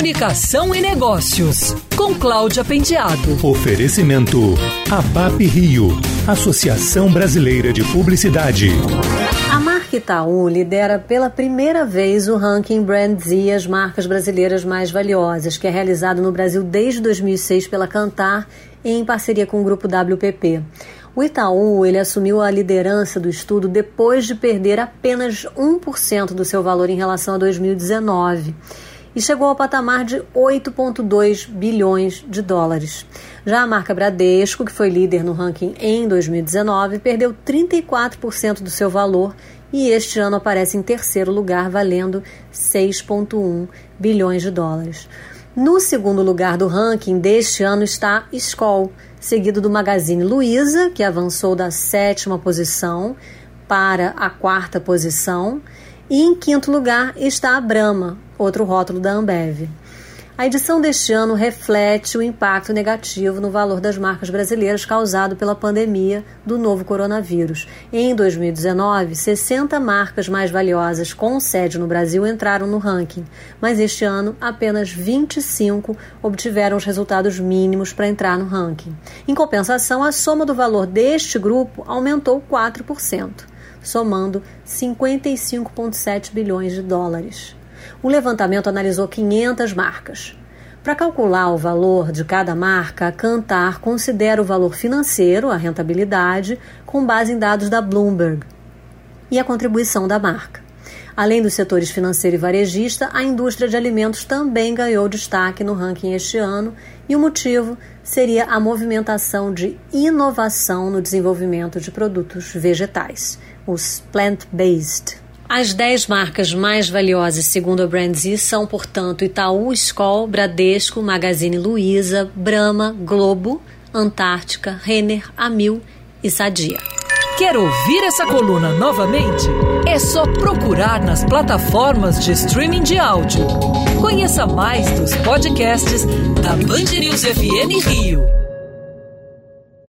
Comunicação e Negócios, com Cláudia Pendiado. Oferecimento ABAP Rio, Associação Brasileira de Publicidade. A marca Itaú lidera pela primeira vez o ranking Brand Z, as marcas brasileiras mais valiosas, que é realizado no Brasil desde 2006 pela Cantar em parceria com o grupo WPP. O Itaú ele assumiu a liderança do estudo depois de perder apenas 1% do seu valor em relação a 2019 e chegou ao patamar de 8,2 bilhões de dólares. Já a marca Bradesco, que foi líder no ranking em 2019, perdeu 34% do seu valor e este ano aparece em terceiro lugar, valendo 6,1 bilhões de dólares. No segundo lugar do ranking deste ano está Skoll, seguido do Magazine Luiza, que avançou da sétima posição para a quarta posição. E em quinto lugar está a Brahma, outro rótulo da Ambev. A edição deste ano reflete o impacto negativo no valor das marcas brasileiras causado pela pandemia do novo coronavírus. Em 2019, 60 marcas mais valiosas com sede no Brasil entraram no ranking, mas este ano apenas 25 obtiveram os resultados mínimos para entrar no ranking. Em compensação, a soma do valor deste grupo aumentou 4%, somando 55,7 bilhões de dólares. O levantamento analisou 500 marcas. Para calcular o valor de cada marca, a Cantar considera o valor financeiro, a rentabilidade, com base em dados da Bloomberg e a contribuição da marca. Além dos setores financeiro e varejista, a indústria de alimentos também ganhou destaque no ranking este ano, e o motivo seria a movimentação de inovação no desenvolvimento de produtos vegetais, os plant-based. As 10 marcas mais valiosas, segundo a Brandz, são, portanto, Itaú, Skol, Bradesco, Magazine Luiza, Brahma, Globo, Antártica, Renner, Amil e Sadia. Quer ouvir essa coluna novamente? É só procurar nas plataformas de streaming de áudio. Conheça mais dos podcasts da Band News FM Rio.